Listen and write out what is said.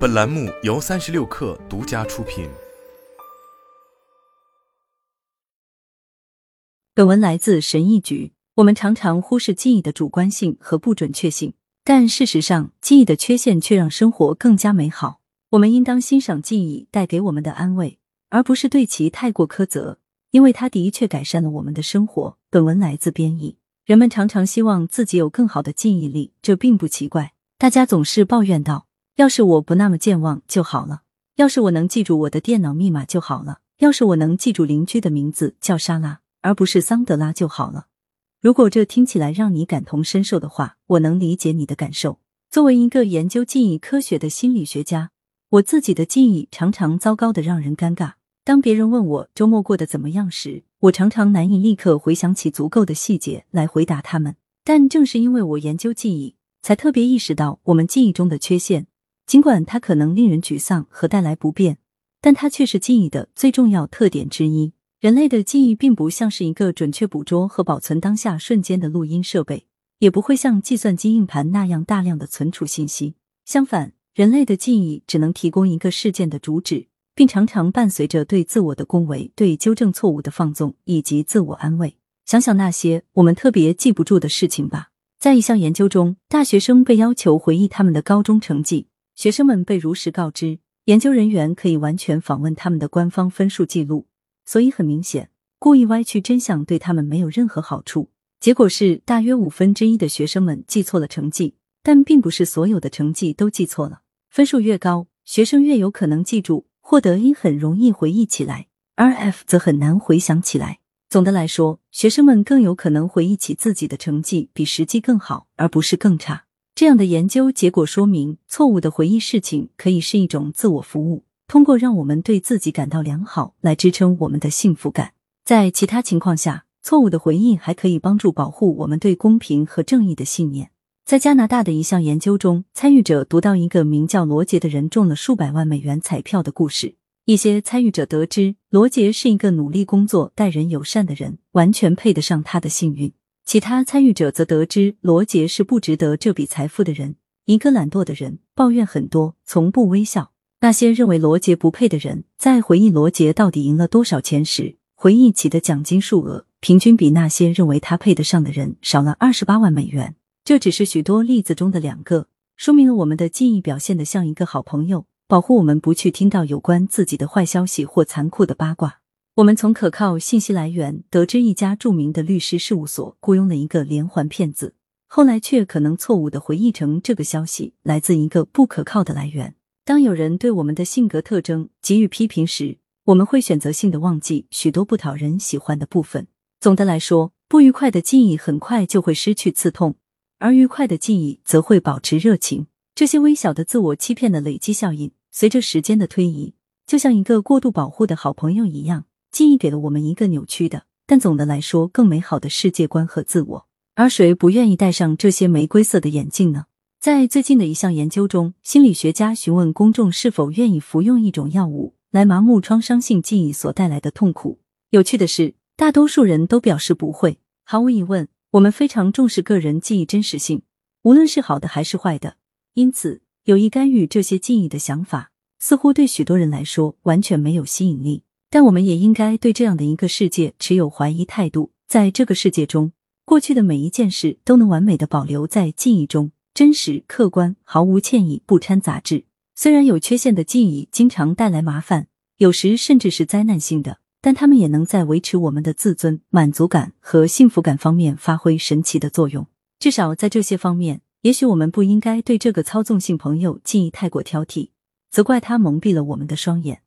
本栏目由三十六氪独家出品。本文来自神意局。我们常常忽视记忆的主观性和不准确性，但事实上，记忆的缺陷却让生活更加美好。我们应当欣赏记忆带给我们的安慰，而不是对其太过苛责，因为它的确改善了我们的生活。本文来自编译。人们常常希望自己有更好的记忆力，这并不奇怪。大家总是抱怨道。要是我不那么健忘就好了。要是我能记住我的电脑密码就好了。要是我能记住邻居的名字叫莎拉，而不是桑德拉就好了。如果这听起来让你感同身受的话，我能理解你的感受。作为一个研究记忆科学的心理学家，我自己的记忆常常糟糕的让人尴尬。当别人问我周末过得怎么样时，我常常难以立刻回想起足够的细节来回答他们。但正是因为我研究记忆，才特别意识到我们记忆中的缺陷。尽管它可能令人沮丧和带来不便，但它却是记忆的最重要特点之一。人类的记忆并不像是一个准确捕捉和保存当下瞬间的录音设备，也不会像计算机硬盘那样大量的存储信息。相反，人类的记忆只能提供一个事件的主旨，并常常伴随着对自我的恭维、对纠正错误的放纵以及自我安慰。想想那些我们特别记不住的事情吧。在一项研究中，大学生被要求回忆他们的高中成绩。学生们被如实告知，研究人员可以完全访问他们的官方分数记录，所以很明显，故意歪曲真相对他们没有任何好处。结果是，大约五分之一的学生们记错了成绩，但并不是所有的成绩都记错了。分数越高，学生越有可能记住；获得 A 很容易回忆起来，而 F 则很难回想起来。总的来说，学生们更有可能回忆起自己的成绩比实际更好，而不是更差。这样的研究结果说明，错误的回忆事情可以是一种自我服务，通过让我们对自己感到良好来支撑我们的幸福感。在其他情况下，错误的回忆还可以帮助保护我们对公平和正义的信念。在加拿大的一项研究中，参与者读到一个名叫罗杰的人中了数百万美元彩票的故事。一些参与者得知，罗杰是一个努力工作、待人友善的人，完全配得上他的幸运。其他参与者则得知，罗杰是不值得这笔财富的人，一个懒惰的人，抱怨很多，从不微笑。那些认为罗杰不配的人，在回忆罗杰到底赢了多少钱时，回忆起的奖金数额平均比那些认为他配得上的人少了二十八万美元。这只是许多例子中的两个，说明了我们的记忆表现得像一个好朋友，保护我们不去听到有关自己的坏消息或残酷的八卦。我们从可靠信息来源得知，一家著名的律师事务所雇佣了一个连环骗子，后来却可能错误的回忆成这个消息来自一个不可靠的来源。当有人对我们的性格特征给予批评时，我们会选择性的忘记许多不讨人喜欢的部分。总的来说，不愉快的记忆很快就会失去刺痛，而愉快的记忆则会保持热情。这些微小的自我欺骗的累积效应，随着时间的推移，就像一个过度保护的好朋友一样。记忆给了我们一个扭曲的，但总的来说更美好的世界观和自我。而谁不愿意戴上这些玫瑰色的眼镜呢？在最近的一项研究中，心理学家询问公众是否愿意服用一种药物来麻木创伤性记忆所带来的痛苦。有趣的是，大多数人都表示不会。毫无疑问，我们非常重视个人记忆真实性，无论是好的还是坏的。因此，有意干预这些记忆的想法，似乎对许多人来说完全没有吸引力。但我们也应该对这样的一个世界持有怀疑态度。在这个世界中，过去的每一件事都能完美的保留在记忆中，真实、客观，毫无歉意，不掺杂质。虽然有缺陷的记忆经常带来麻烦，有时甚至是灾难性的，但他们也能在维持我们的自尊、满足感和幸福感方面发挥神奇的作用。至少在这些方面，也许我们不应该对这个操纵性朋友记忆太过挑剔，责怪他蒙蔽了我们的双眼。